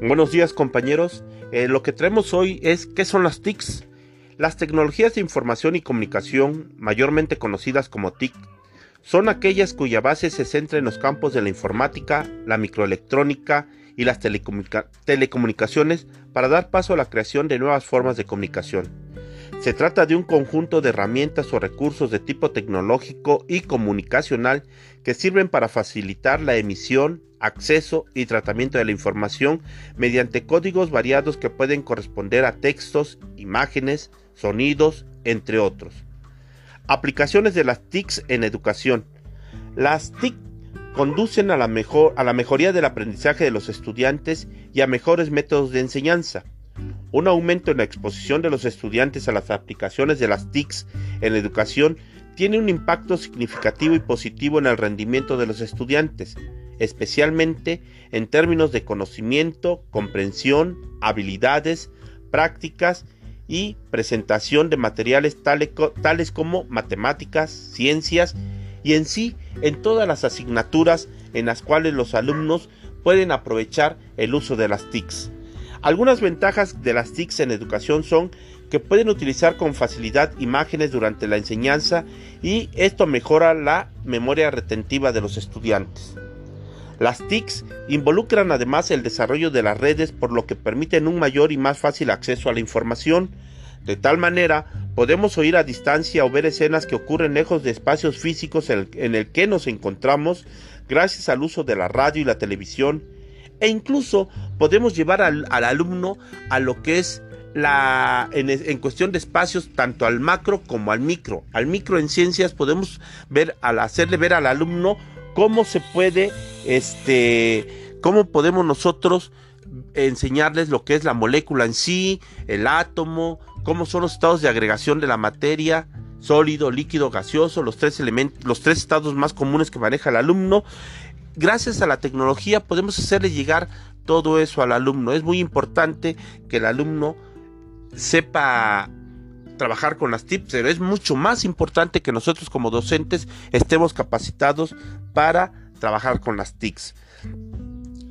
Buenos días compañeros. Eh, lo que traemos hoy es qué son las TICs. Las tecnologías de información y comunicación, mayormente conocidas como TIC, son aquellas cuya base se centra en los campos de la informática, la microelectrónica y las telecomunicaciones para dar paso a la creación de nuevas formas de comunicación. Se trata de un conjunto de herramientas o recursos de tipo tecnológico y comunicacional que sirven para facilitar la emisión, acceso y tratamiento de la información mediante códigos variados que pueden corresponder a textos, imágenes, sonidos, entre otros. Aplicaciones de las TICs en educación. Las TIC conducen a la, mejor, a la mejoría del aprendizaje de los estudiantes y a mejores métodos de enseñanza. Un aumento en la exposición de los estudiantes a las aplicaciones de las TICs en la educación tiene un impacto significativo y positivo en el rendimiento de los estudiantes, especialmente en términos de conocimiento, comprensión, habilidades, prácticas y presentación de materiales tales como matemáticas, ciencias y en sí en todas las asignaturas en las cuales los alumnos pueden aprovechar el uso de las TICs. Algunas ventajas de las TICs en educación son que pueden utilizar con facilidad imágenes durante la enseñanza y esto mejora la memoria retentiva de los estudiantes. Las TICs involucran además el desarrollo de las redes por lo que permiten un mayor y más fácil acceso a la información. De tal manera, podemos oír a distancia o ver escenas que ocurren lejos de espacios físicos en el que nos encontramos gracias al uso de la radio y la televisión e incluso podemos llevar al, alumno a lo que es la, en, cuestión de espacios, tanto al macro como al micro. Al micro en ciencias podemos ver, al hacerle ver al alumno cómo se puede, este, cómo podemos nosotros enseñarles lo que es la molécula en sí, el átomo, cómo son los estados de agregación de la materia, sólido, líquido, gaseoso, los tres elementos, los tres estados más comunes que maneja el alumno gracias a la tecnología podemos hacerle llegar todo eso al alumno. Es muy importante que el alumno sepa trabajar con las tips, pero es mucho más importante que nosotros como docentes estemos capacitados para trabajar con las TICs.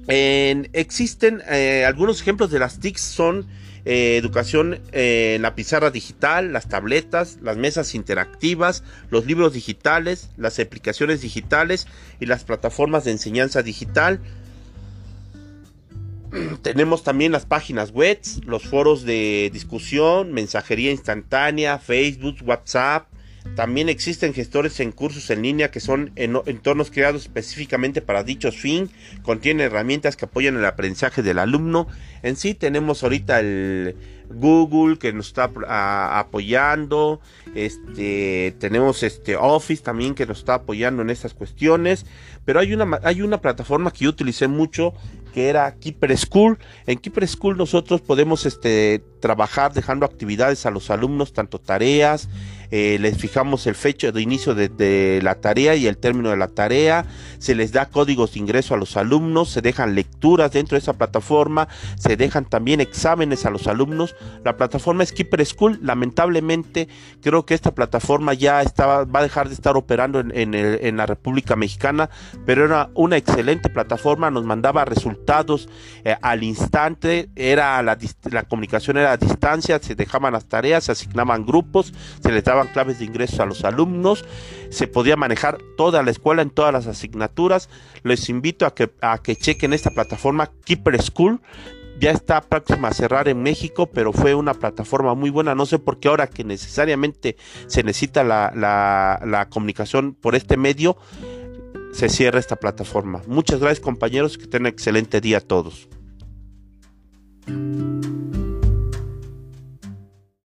Existen eh, algunos ejemplos de las TICs, son eh, educación en la pizarra digital, las tabletas, las mesas interactivas, los libros digitales, las aplicaciones digitales y las plataformas de enseñanza digital. Tenemos también las páginas web, los foros de discusión, mensajería instantánea, Facebook, WhatsApp, también existen gestores en cursos en línea que son entornos creados específicamente para dichos fin, contienen herramientas que apoyan el aprendizaje del alumno. En sí tenemos ahorita el Google que nos está apoyando, este tenemos este Office también que nos está apoyando en estas cuestiones, pero hay una hay una plataforma que yo utilicé mucho que era Keeper School. En Keeper School nosotros podemos este, trabajar dejando actividades a los alumnos, tanto tareas, eh, les fijamos el fecha de inicio de, la tarea y el término de la tarea, se les da códigos de ingreso a los alumnos, se dejan lecturas dentro de esa plataforma, se dejan también exámenes a los alumnos. La plataforma es Keeper School, lamentablemente creo que esta plataforma ya estaba, va a dejar de estar operando en, la República Mexicana, pero era una excelente plataforma, nos mandaba resultados eh, al instante, era la, la comunicación era a distancia, se dejaban las tareas, se asignaban grupos, se les daba claves de ingreso a los alumnos, se podía manejar toda la escuela en todas las asignaturas. Les invito a que, a que chequen esta plataforma Keeper School. Ya está próxima a cerrar en México, pero fue una plataforma muy buena. No sé por qué ahora que necesariamente se necesita la, la comunicación por este medio, se cierra esta plataforma. Muchas gracias compañeros, que tengan excelente día a todos.